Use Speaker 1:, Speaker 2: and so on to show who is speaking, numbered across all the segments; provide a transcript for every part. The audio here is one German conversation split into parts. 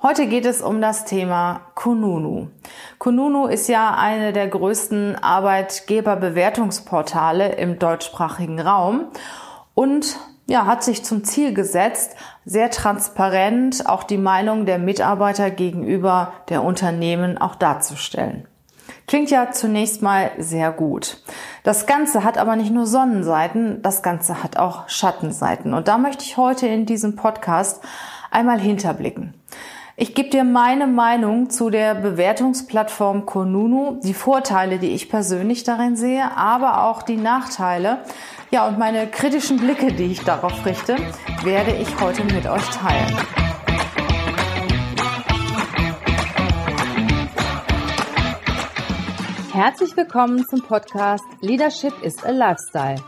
Speaker 1: Heute geht es um das Thema Kununu. Kununu ist ja eine der größten Arbeitgeberbewertungsportale im deutschsprachigen Raum und ja, hat sich zum Ziel gesetzt, sehr transparent auch die Meinung der Mitarbeiter gegenüber der Unternehmen auch darzustellen. Klingt ja zunächst mal sehr gut. Das Ganze hat aber nicht nur Sonnenseiten, das Ganze hat auch Schattenseiten. Und da möchte ich heute in diesem Podcast einmal hinterblicken. Ich gebe dir meine Meinung zu der Bewertungsplattform Konunu, die Vorteile, die ich persönlich darin sehe, aber auch die Nachteile. Ja, und meine kritischen Blicke, die ich darauf richte, werde ich heute mit euch teilen. Herzlich willkommen zum Podcast Leadership is a Lifestyle.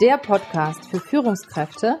Speaker 1: Der Podcast für Führungskräfte,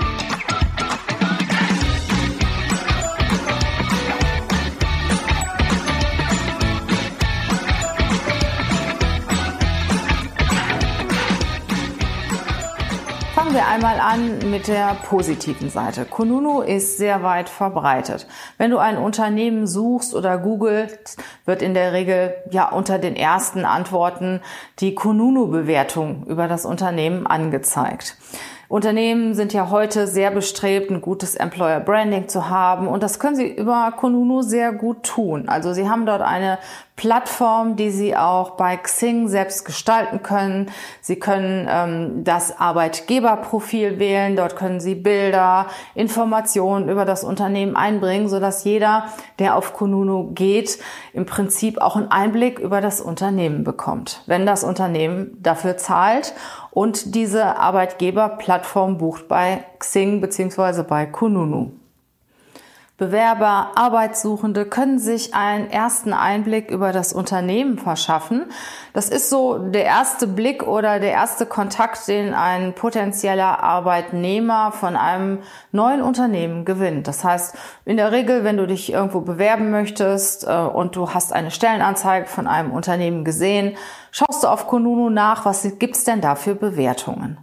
Speaker 1: Fangen wir einmal an mit der positiven Seite. Kununu ist sehr weit verbreitet. Wenn du ein Unternehmen suchst oder googelst, wird in der Regel ja unter den ersten Antworten die Kununu-Bewertung über das Unternehmen angezeigt. Unternehmen sind ja heute sehr bestrebt, ein gutes Employer Branding zu haben und das können sie über Kununu sehr gut tun. Also sie haben dort eine Plattform, die Sie auch bei Xing selbst gestalten können. Sie können ähm, das Arbeitgeberprofil wählen. Dort können Sie Bilder, Informationen über das Unternehmen einbringen, sodass jeder, der auf Kununu geht, im Prinzip auch einen Einblick über das Unternehmen bekommt, wenn das Unternehmen dafür zahlt und diese Arbeitgeberplattform bucht bei Xing beziehungsweise bei Kununu. Bewerber, Arbeitssuchende können sich einen ersten Einblick über das Unternehmen verschaffen. Das ist so der erste Blick oder der erste Kontakt, den ein potenzieller Arbeitnehmer von einem neuen Unternehmen gewinnt. Das heißt, in der Regel, wenn du dich irgendwo bewerben möchtest äh, und du hast eine Stellenanzeige von einem Unternehmen gesehen, schaust du auf Konunu nach, was gibt's denn da für Bewertungen?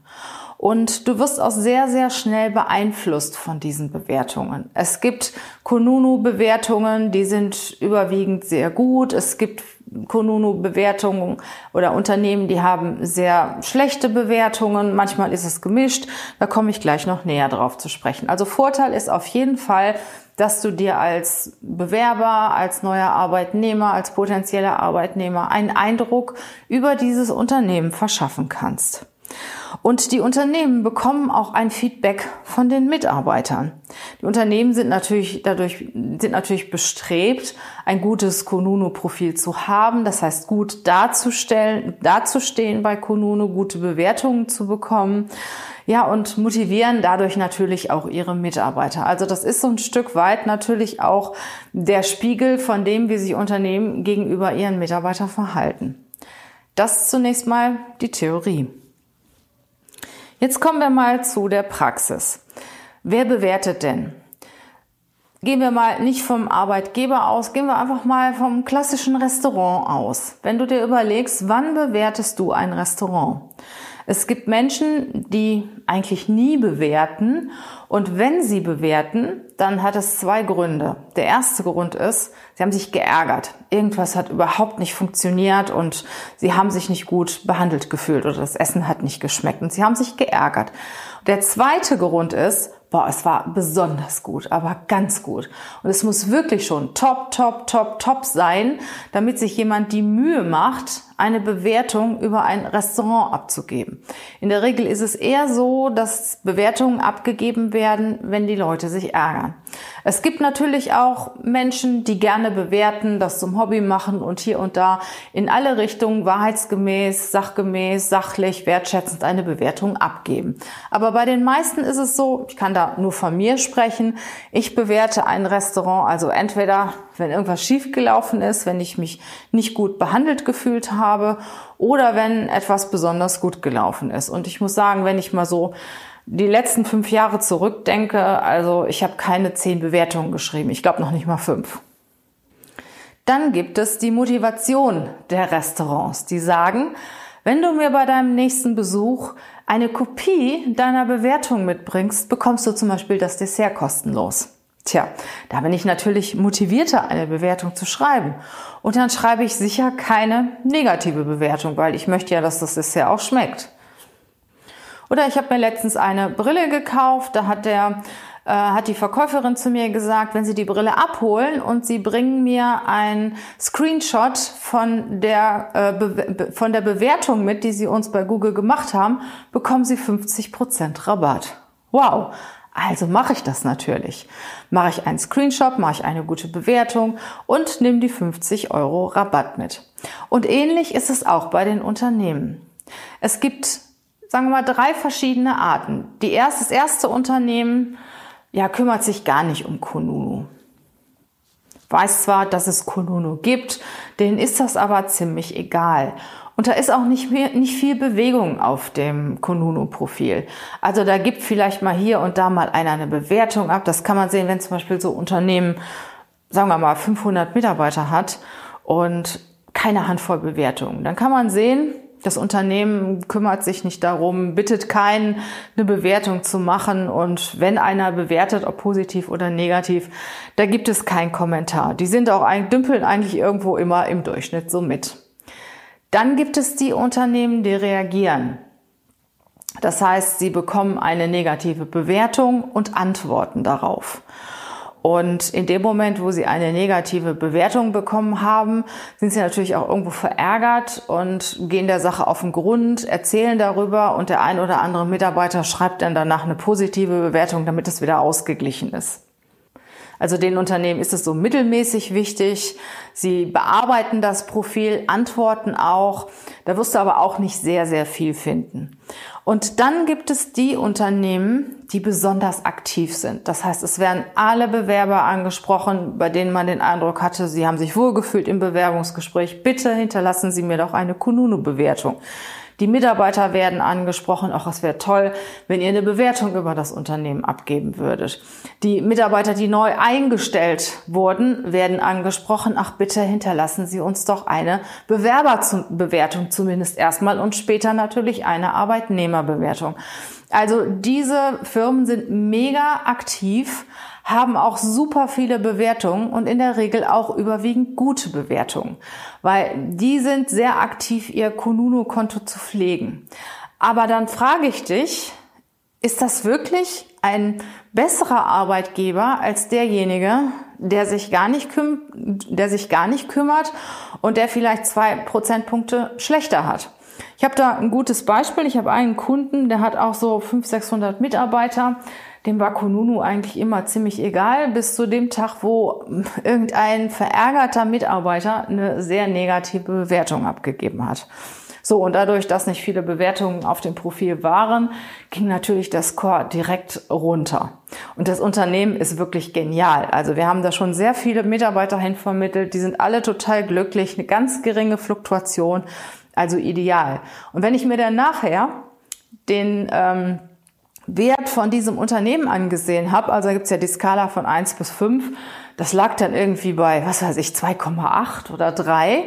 Speaker 1: Und du wirst auch sehr, sehr schnell beeinflusst von diesen Bewertungen. Es gibt Konunu-Bewertungen, die sind überwiegend sehr gut. Es gibt Konunu-Bewertungen oder Unternehmen, die haben sehr schlechte Bewertungen. Manchmal ist es gemischt. Da komme ich gleich noch näher drauf zu sprechen. Also Vorteil ist auf jeden Fall, dass du dir als Bewerber, als neuer Arbeitnehmer, als potenzieller Arbeitnehmer einen Eindruck über dieses Unternehmen verschaffen kannst. Und die Unternehmen bekommen auch ein Feedback von den Mitarbeitern. Die Unternehmen sind natürlich dadurch, sind natürlich bestrebt, ein gutes Konuno-Profil zu haben. Das heißt, gut darzustellen, dazustehen bei Konuno, gute Bewertungen zu bekommen. Ja, und motivieren dadurch natürlich auch ihre Mitarbeiter. Also das ist so ein Stück weit natürlich auch der Spiegel von dem, wie sich Unternehmen gegenüber ihren Mitarbeitern verhalten. Das zunächst mal die Theorie. Jetzt kommen wir mal zu der Praxis. Wer bewertet denn? Gehen wir mal nicht vom Arbeitgeber aus, gehen wir einfach mal vom klassischen Restaurant aus. Wenn du dir überlegst, wann bewertest du ein Restaurant? Es gibt Menschen, die eigentlich nie bewerten und wenn sie bewerten, dann hat es zwei Gründe. Der erste Grund ist, sie haben sich geärgert. Irgendwas hat überhaupt nicht funktioniert und sie haben sich nicht gut behandelt gefühlt oder das Essen hat nicht geschmeckt und sie haben sich geärgert. Der zweite Grund ist, boah, es war besonders gut, aber ganz gut. Und es muss wirklich schon top, top, top, top sein, damit sich jemand die Mühe macht, eine Bewertung über ein Restaurant abzugeben. In der Regel ist es eher so, dass Bewertungen abgegeben werden, wenn die Leute sich ärgern. Es gibt natürlich auch Menschen, die gerne bewerten, das zum Hobby machen und hier und da in alle Richtungen wahrheitsgemäß, sachgemäß, sachlich, wertschätzend eine Bewertung abgeben. Aber bei den meisten ist es so, ich kann da nur von mir sprechen, ich bewerte ein Restaurant also entweder, wenn irgendwas schiefgelaufen ist, wenn ich mich nicht gut behandelt gefühlt habe oder wenn etwas besonders gut gelaufen ist. Und ich muss sagen, wenn ich mal so die letzten fünf Jahre zurückdenke, also ich habe keine zehn Bewertungen geschrieben. Ich glaube noch nicht mal fünf. Dann gibt es die Motivation der Restaurants, die sagen, wenn du mir bei deinem nächsten Besuch eine Kopie deiner Bewertung mitbringst, bekommst du zum Beispiel das Dessert kostenlos. Tja, da bin ich natürlich motivierter, eine Bewertung zu schreiben. Und dann schreibe ich sicher keine negative Bewertung, weil ich möchte ja, dass das Dessert auch schmeckt. Oder ich habe mir letztens eine Brille gekauft, da hat der äh, hat die Verkäuferin zu mir gesagt, wenn Sie die Brille abholen und Sie bringen mir ein Screenshot von der, äh, von der Bewertung mit, die Sie uns bei Google gemacht haben, bekommen Sie 50% Rabatt. Wow. Also mache ich das natürlich. Mache ich einen Screenshot, mache ich eine gute Bewertung und nehme die 50 Euro Rabatt mit. Und ähnlich ist es auch bei den Unternehmen. Es gibt, sagen wir mal, drei verschiedene Arten. Die erste, das erste Unternehmen ja, kümmert sich gar nicht um Kununu. Weiß zwar, dass es Kununu gibt, denen ist das aber ziemlich egal. Und da ist auch nicht, mehr, nicht viel Bewegung auf dem Kununu-Profil. Also da gibt vielleicht mal hier und da mal einer eine Bewertung ab. Das kann man sehen, wenn zum Beispiel so Unternehmen, sagen wir mal, 500 Mitarbeiter hat und keine Handvoll Bewertungen. Dann kann man sehen, das Unternehmen kümmert sich nicht darum, bittet keinen, eine Bewertung zu machen. Und wenn einer bewertet, ob positiv oder negativ, da gibt es keinen Kommentar. Die sind auch, dümpeln eigentlich irgendwo immer im Durchschnitt so mit. Dann gibt es die Unternehmen, die reagieren. Das heißt, sie bekommen eine negative Bewertung und antworten darauf. Und in dem Moment, wo sie eine negative Bewertung bekommen haben, sind sie natürlich auch irgendwo verärgert und gehen der Sache auf den Grund, erzählen darüber und der ein oder andere Mitarbeiter schreibt dann danach eine positive Bewertung, damit es wieder ausgeglichen ist. Also den Unternehmen ist es so mittelmäßig wichtig. Sie bearbeiten das Profil, antworten auch. Da wirst du aber auch nicht sehr, sehr viel finden. Und dann gibt es die Unternehmen, die besonders aktiv sind. Das heißt, es werden alle Bewerber angesprochen, bei denen man den Eindruck hatte, sie haben sich wohlgefühlt im Bewerbungsgespräch. Bitte hinterlassen Sie mir doch eine Kununu-Bewertung. Die Mitarbeiter werden angesprochen. Auch es wäre toll, wenn ihr eine Bewertung über das Unternehmen abgeben würdet. Die Mitarbeiter, die neu eingestellt wurden, werden angesprochen. Ach, bitte hinterlassen Sie uns doch eine Bewerberbewertung zumindest erstmal und später natürlich eine Arbeitnehmerbewertung. Also diese Firmen sind mega aktiv haben auch super viele Bewertungen und in der Regel auch überwiegend gute Bewertungen, weil die sind sehr aktiv, ihr Kununu-Konto zu pflegen. Aber dann frage ich dich, ist das wirklich ein besserer Arbeitgeber als derjenige, der sich gar nicht, küm der sich gar nicht kümmert und der vielleicht zwei Prozentpunkte schlechter hat? Ich habe da ein gutes Beispiel. Ich habe einen Kunden, der hat auch so 500, 600 Mitarbeiter dem war Kununu eigentlich immer ziemlich egal, bis zu dem Tag, wo irgendein verärgerter Mitarbeiter eine sehr negative Bewertung abgegeben hat. So, und dadurch, dass nicht viele Bewertungen auf dem Profil waren, ging natürlich der Score direkt runter. Und das Unternehmen ist wirklich genial. Also wir haben da schon sehr viele Mitarbeiter hin vermittelt, die sind alle total glücklich, eine ganz geringe Fluktuation, also ideal. Und wenn ich mir dann nachher den ähm, Wert von diesem Unternehmen angesehen habe, also da gibt's ja die Skala von eins bis fünf, das lag dann irgendwie bei, was weiß ich, 2,8 oder 3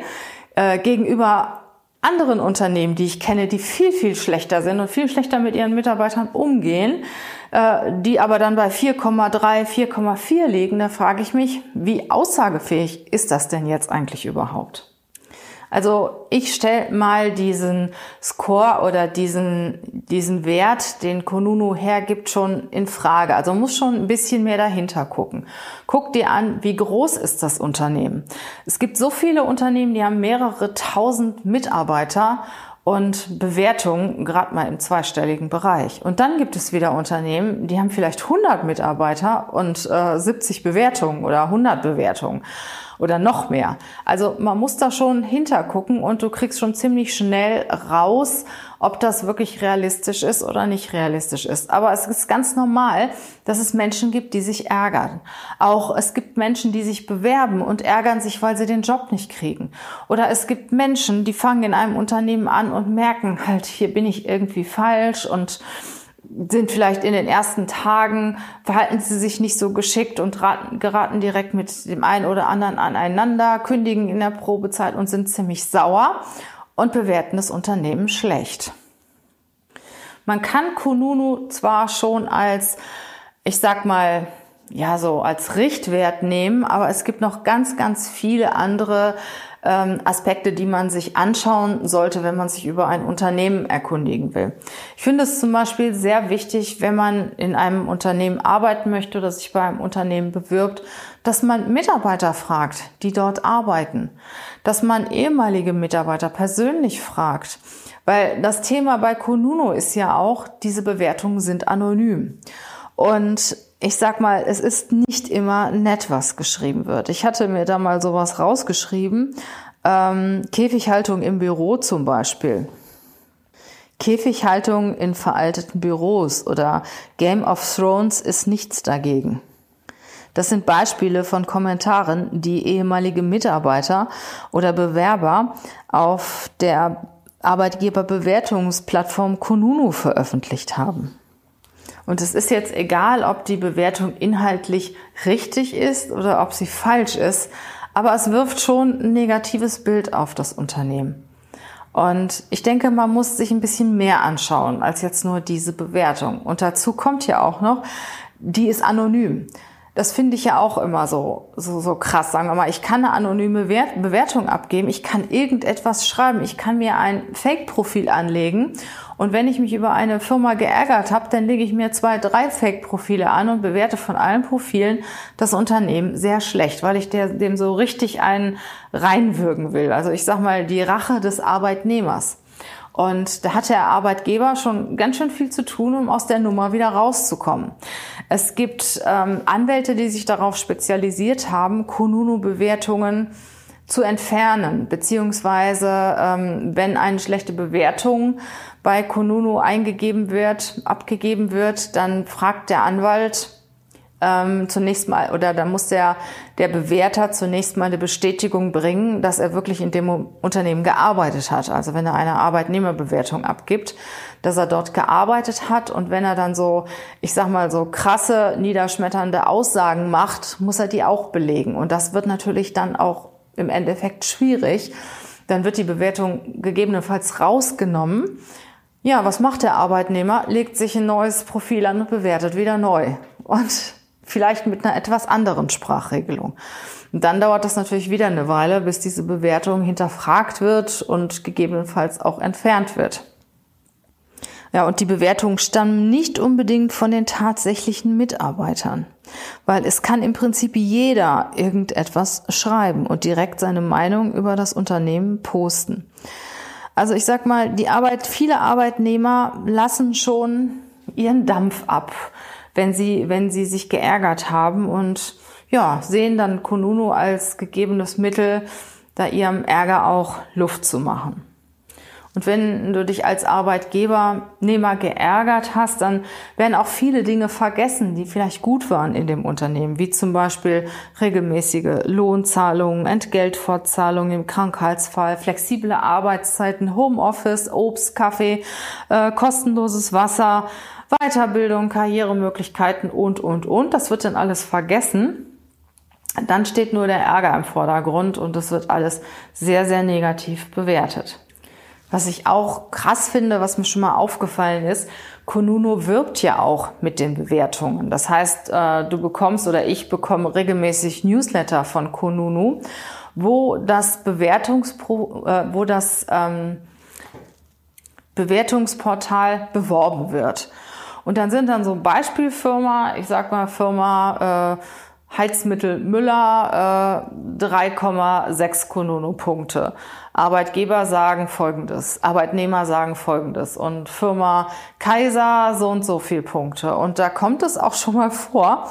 Speaker 1: äh, gegenüber anderen Unternehmen, die ich kenne, die viel, viel schlechter sind und viel schlechter mit ihren Mitarbeitern umgehen, äh, die aber dann bei 4,3, 4,4 liegen, da frage ich mich, wie aussagefähig ist das denn jetzt eigentlich überhaupt? Also ich stelle mal diesen Score oder diesen, diesen Wert, den Konunu hergibt, schon in Frage. Also muss schon ein bisschen mehr dahinter gucken. Guck dir an, wie groß ist das Unternehmen. Es gibt so viele Unternehmen, die haben mehrere tausend Mitarbeiter und Bewertungen gerade mal im zweistelligen Bereich. Und dann gibt es wieder Unternehmen, die haben vielleicht 100 Mitarbeiter und äh, 70 Bewertungen oder 100 Bewertungen oder noch mehr. Also man muss da schon hintergucken und du kriegst schon ziemlich schnell raus, ob das wirklich realistisch ist oder nicht realistisch ist. Aber es ist ganz normal, dass es Menschen gibt, die sich ärgern. Auch es gibt Menschen, die sich bewerben und ärgern sich, weil sie den Job nicht kriegen. Oder es gibt Menschen, die fangen in einem Unternehmen an und merken halt, hier bin ich irgendwie falsch und sind vielleicht in den ersten Tagen, verhalten sie sich nicht so geschickt und raten, geraten direkt mit dem einen oder anderen aneinander, kündigen in der Probezeit und sind ziemlich sauer und bewerten das Unternehmen schlecht. Man kann Kununu zwar schon als, ich sag mal, ja, so als Richtwert nehmen, aber es gibt noch ganz, ganz viele andere ähm, Aspekte, die man sich anschauen sollte, wenn man sich über ein Unternehmen erkundigen will. Ich finde es zum Beispiel sehr wichtig, wenn man in einem Unternehmen arbeiten möchte oder sich bei einem Unternehmen bewirbt, dass man Mitarbeiter fragt, die dort arbeiten, dass man ehemalige Mitarbeiter persönlich fragt, weil das Thema bei Konuno ist ja auch, diese Bewertungen sind anonym. Und ich sag mal, es ist nicht immer nett, was geschrieben wird. Ich hatte mir da mal sowas rausgeschrieben. Ähm, Käfighaltung im Büro zum Beispiel. Käfighaltung in veralteten Büros oder Game of Thrones ist nichts dagegen. Das sind Beispiele von Kommentaren, die ehemalige Mitarbeiter oder Bewerber auf der Arbeitgeberbewertungsplattform Kununu veröffentlicht haben. Und es ist jetzt egal, ob die Bewertung inhaltlich richtig ist oder ob sie falsch ist, aber es wirft schon ein negatives Bild auf das Unternehmen. Und ich denke, man muss sich ein bisschen mehr anschauen als jetzt nur diese Bewertung. Und dazu kommt ja auch noch, die ist anonym. Das finde ich ja auch immer so, so, so krass. Sagen wir mal, ich kann eine anonyme Wert Bewertung abgeben, ich kann irgendetwas schreiben, ich kann mir ein Fake-Profil anlegen und wenn ich mich über eine Firma geärgert habe, dann lege ich mir zwei, drei Fake-Profile an und bewerte von allen Profilen das Unternehmen sehr schlecht, weil ich der, dem so richtig einen reinwürgen will. Also ich sag mal, die Rache des Arbeitnehmers. Und da hat der Arbeitgeber schon ganz schön viel zu tun, um aus der Nummer wieder rauszukommen. Es gibt ähm, Anwälte, die sich darauf spezialisiert haben, Kununu-Bewertungen zu entfernen, beziehungsweise ähm, wenn eine schlechte Bewertung bei Kununu eingegeben wird, abgegeben wird, dann fragt der Anwalt, ähm, zunächst mal, oder da muss der, der Bewerter zunächst mal eine Bestätigung bringen, dass er wirklich in dem Unternehmen gearbeitet hat. Also wenn er eine Arbeitnehmerbewertung abgibt, dass er dort gearbeitet hat und wenn er dann so, ich sag mal, so krasse, niederschmetternde Aussagen macht, muss er die auch belegen. Und das wird natürlich dann auch im Endeffekt schwierig. Dann wird die Bewertung gegebenenfalls rausgenommen. Ja, was macht der Arbeitnehmer? Legt sich ein neues Profil an und bewertet wieder neu. Und vielleicht mit einer etwas anderen Sprachregelung. Und dann dauert das natürlich wieder eine Weile, bis diese Bewertung hinterfragt wird und gegebenenfalls auch entfernt wird. Ja, und die Bewertungen stammen nicht unbedingt von den tatsächlichen Mitarbeitern, weil es kann im Prinzip jeder irgendetwas schreiben und direkt seine Meinung über das Unternehmen posten. Also ich sag mal, die Arbeit, viele Arbeitnehmer lassen schon ihren Dampf ab wenn sie, wenn sie sich geärgert haben und ja, sehen dann Konunu als gegebenes Mittel, da ihrem Ärger auch Luft zu machen. Und wenn du dich als Arbeitgeber, Nehmer geärgert hast, dann werden auch viele Dinge vergessen, die vielleicht gut waren in dem Unternehmen, wie zum Beispiel regelmäßige Lohnzahlungen, Entgeltfortzahlungen im Krankheitsfall, flexible Arbeitszeiten, Homeoffice, Obst, Kaffee, äh, kostenloses Wasser, Weiterbildung, Karrieremöglichkeiten und, und, und. Das wird dann alles vergessen. Dann steht nur der Ärger im Vordergrund und das wird alles sehr, sehr negativ bewertet. Was ich auch krass finde, was mir schon mal aufgefallen ist, Konuno wirbt ja auch mit den Bewertungen. Das heißt, äh, du bekommst oder ich bekomme regelmäßig Newsletter von Konunu, wo das Bewertungspro, äh, wo das ähm, Bewertungsportal beworben wird. Und dann sind dann so Beispielfirma, ich sag mal Firma äh, Heizmittel Müller, äh, 3,6 Konono-Punkte. Arbeitgeber sagen Folgendes, Arbeitnehmer sagen Folgendes und Firma Kaiser so und so viel Punkte. Und da kommt es auch schon mal vor,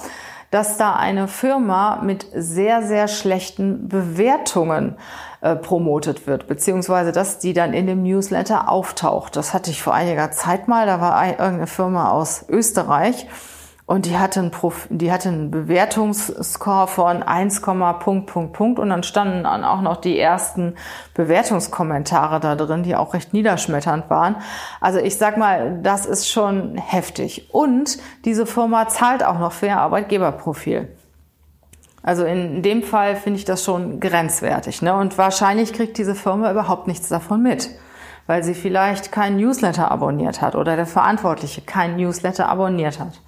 Speaker 1: dass da eine Firma mit sehr, sehr schlechten Bewertungen äh, promotet wird, beziehungsweise dass die dann in dem Newsletter auftaucht. Das hatte ich vor einiger Zeit mal, da war irgendeine Firma aus Österreich und die hatte einen, Prof einen Bewertungsscore von 1, Punkt, Punkt, Punkt. Und dann standen dann auch noch die ersten Bewertungskommentare da drin, die auch recht niederschmetternd waren. Also ich sag mal, das ist schon heftig. Und diese Firma zahlt auch noch für ihr Arbeitgeberprofil. Also in dem Fall finde ich das schon grenzwertig. Ne? Und wahrscheinlich kriegt diese Firma überhaupt nichts davon mit, weil sie vielleicht keinen Newsletter abonniert hat oder der Verantwortliche keinen Newsletter abonniert hat.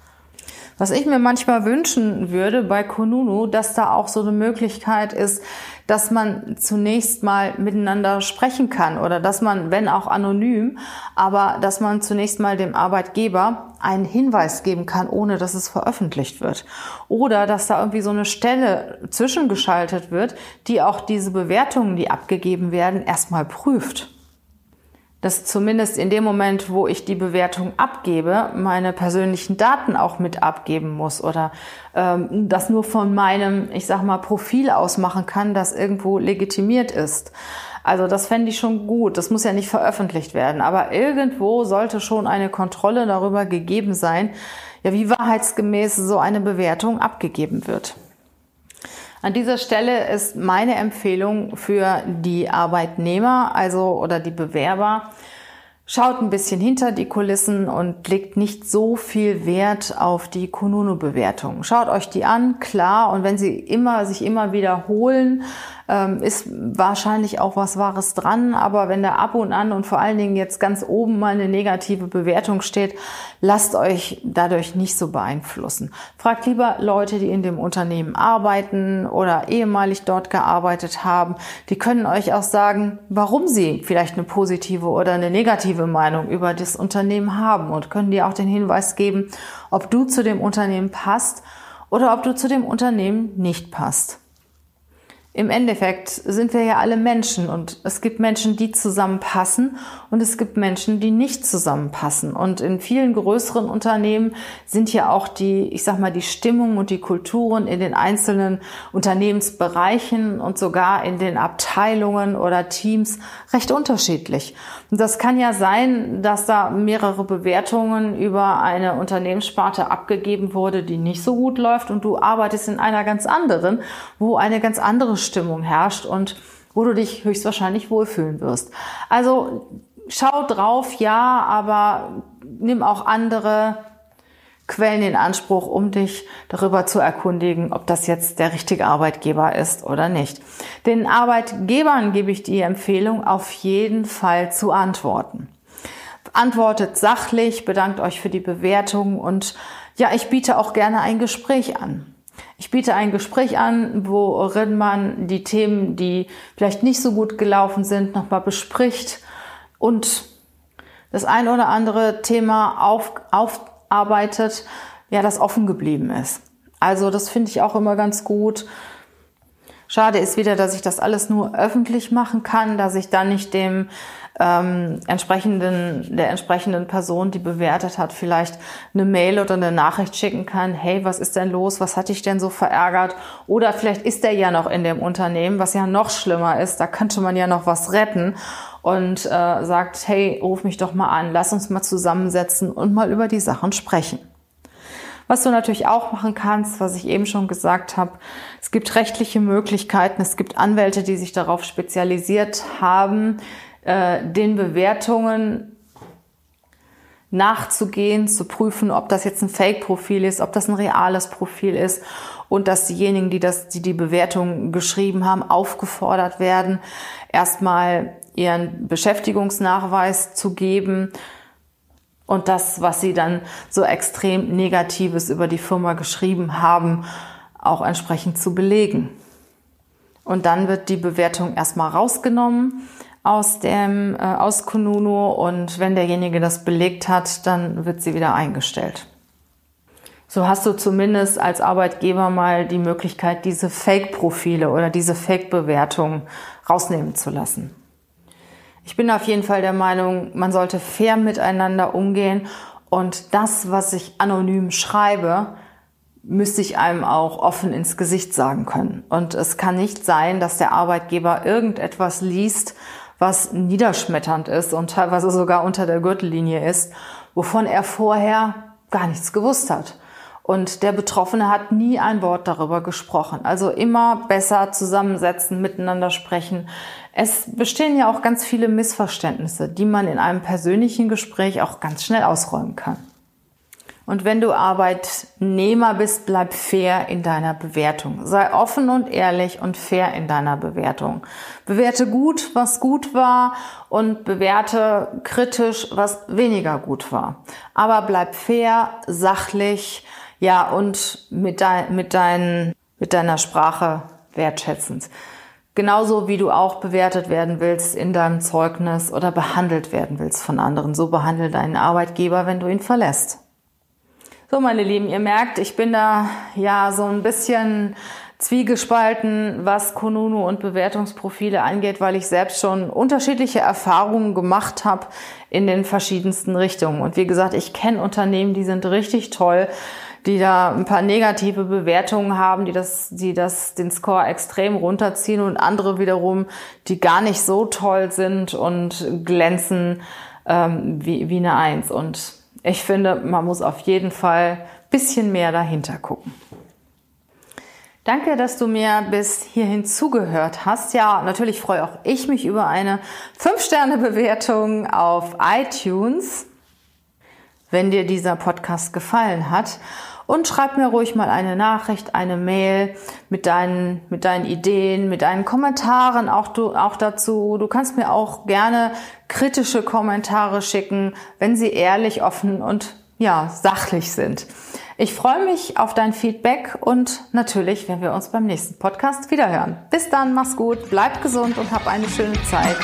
Speaker 1: Was ich mir manchmal wünschen würde bei Konunu, dass da auch so eine Möglichkeit ist, dass man zunächst mal miteinander sprechen kann oder dass man, wenn auch anonym, aber dass man zunächst mal dem Arbeitgeber einen Hinweis geben kann, ohne dass es veröffentlicht wird. Oder dass da irgendwie so eine Stelle zwischengeschaltet wird, die auch diese Bewertungen, die abgegeben werden, erstmal prüft dass zumindest in dem Moment, wo ich die Bewertung abgebe, meine persönlichen Daten auch mit abgeben muss oder ähm, das nur von meinem, ich sag mal, Profil aus machen kann, das irgendwo legitimiert ist. Also das fände ich schon gut. Das muss ja nicht veröffentlicht werden, aber irgendwo sollte schon eine Kontrolle darüber gegeben sein, ja, wie wahrheitsgemäß so eine Bewertung abgegeben wird. An dieser Stelle ist meine Empfehlung für die Arbeitnehmer, also oder die Bewerber, Schaut ein bisschen hinter die Kulissen und legt nicht so viel Wert auf die Kununu-Bewertungen. Schaut euch die an, klar, und wenn sie immer, sich immer wiederholen, ähm, ist wahrscheinlich auch was Wahres dran. Aber wenn da ab und an und vor allen Dingen jetzt ganz oben mal eine negative Bewertung steht, lasst euch dadurch nicht so beeinflussen. Fragt lieber Leute, die in dem Unternehmen arbeiten oder ehemalig dort gearbeitet haben. Die können euch auch sagen, warum sie vielleicht eine positive oder eine negative Meinung über das Unternehmen haben und können dir auch den Hinweis geben, ob du zu dem Unternehmen passt oder ob du zu dem Unternehmen nicht passt. Im Endeffekt sind wir ja alle Menschen und es gibt Menschen, die zusammenpassen und es gibt Menschen, die nicht zusammenpassen. Und in vielen größeren Unternehmen sind ja auch die, ich sag mal, die Stimmung und die Kulturen in den einzelnen Unternehmensbereichen und sogar in den Abteilungen oder Teams recht unterschiedlich. Und das kann ja sein, dass da mehrere Bewertungen über eine Unternehmenssparte abgegeben wurde, die nicht so gut läuft und du arbeitest in einer ganz anderen, wo eine ganz andere Stimmung herrscht und wo du dich höchstwahrscheinlich wohlfühlen wirst. Also schau drauf, ja, aber nimm auch andere Quellen in Anspruch, um dich darüber zu erkundigen, ob das jetzt der richtige Arbeitgeber ist oder nicht. Den Arbeitgebern gebe ich die Empfehlung, auf jeden Fall zu antworten. Antwortet sachlich, bedankt euch für die Bewertung und ja, ich biete auch gerne ein Gespräch an. Ich biete ein Gespräch an, worin man die Themen, die vielleicht nicht so gut gelaufen sind, nochmal bespricht und das ein oder andere Thema auf, aufarbeitet, ja, das offen geblieben ist. Also das finde ich auch immer ganz gut. Schade ist wieder, dass ich das alles nur öffentlich machen kann, dass ich dann nicht dem ähm, entsprechenden, der entsprechenden Person, die bewertet hat, vielleicht eine Mail oder eine Nachricht schicken kann, hey, was ist denn los, was hat dich denn so verärgert? Oder vielleicht ist er ja noch in dem Unternehmen, was ja noch schlimmer ist, da könnte man ja noch was retten und äh, sagt, hey, ruf mich doch mal an, lass uns mal zusammensetzen und mal über die Sachen sprechen. Was du natürlich auch machen kannst, was ich eben schon gesagt habe, es gibt rechtliche Möglichkeiten, es gibt Anwälte, die sich darauf spezialisiert haben, äh, den Bewertungen nachzugehen, zu prüfen, ob das jetzt ein Fake-Profil ist, ob das ein reales Profil ist und dass diejenigen, die das, die die Bewertung geschrieben haben, aufgefordert werden, erstmal ihren Beschäftigungsnachweis zu geben und das, was sie dann so extrem Negatives über die Firma geschrieben haben, auch entsprechend zu belegen. Und dann wird die Bewertung erstmal rausgenommen aus dem äh, aus Kununu und wenn derjenige das belegt hat, dann wird sie wieder eingestellt. So hast du zumindest als Arbeitgeber mal die Möglichkeit, diese Fake-Profile oder diese Fake-Bewertungen rausnehmen zu lassen. Ich bin auf jeden Fall der Meinung, man sollte fair miteinander umgehen und das, was ich anonym schreibe, müsste ich einem auch offen ins Gesicht sagen können. Und es kann nicht sein, dass der Arbeitgeber irgendetwas liest, was niederschmetternd ist und teilweise sogar unter der Gürtellinie ist, wovon er vorher gar nichts gewusst hat. und der Betroffene hat nie ein Wort darüber gesprochen. Also immer besser zusammensetzen, miteinander sprechen. Es bestehen ja auch ganz viele Missverständnisse, die man in einem persönlichen Gespräch auch ganz schnell ausräumen kann. Und wenn du Arbeitnehmer bist, bleib fair in deiner Bewertung. Sei offen und ehrlich und fair in deiner Bewertung. Bewerte gut, was gut war und bewerte kritisch, was weniger gut war. Aber bleib fair, sachlich, ja, und mit, dein, mit, dein, mit deiner Sprache wertschätzend. Genauso wie du auch bewertet werden willst in deinem Zeugnis oder behandelt werden willst von anderen. So behandle deinen Arbeitgeber, wenn du ihn verlässt. So, meine Lieben, ihr merkt, ich bin da ja so ein bisschen zwiegespalten, was Konunu und Bewertungsprofile angeht, weil ich selbst schon unterschiedliche Erfahrungen gemacht habe in den verschiedensten Richtungen. Und wie gesagt, ich kenne Unternehmen, die sind richtig toll, die da ein paar negative Bewertungen haben, die das, die das den Score extrem runterziehen und andere wiederum, die gar nicht so toll sind und glänzen ähm, wie, wie eine Eins. Und ich finde, man muss auf jeden Fall bisschen mehr dahinter gucken. Danke, dass du mir bis hierhin zugehört hast. Ja, natürlich freue auch ich mich über eine 5-Sterne-Bewertung auf iTunes, wenn dir dieser Podcast gefallen hat. Und schreib mir ruhig mal eine Nachricht, eine Mail mit deinen, mit deinen Ideen, mit deinen Kommentaren auch, du, auch dazu. Du kannst mir auch gerne kritische Kommentare schicken, wenn sie ehrlich, offen und ja, sachlich sind. Ich freue mich auf dein Feedback und natürlich, wenn wir uns beim nächsten Podcast wiederhören. Bis dann, mach's gut, bleib gesund und hab eine schöne Zeit.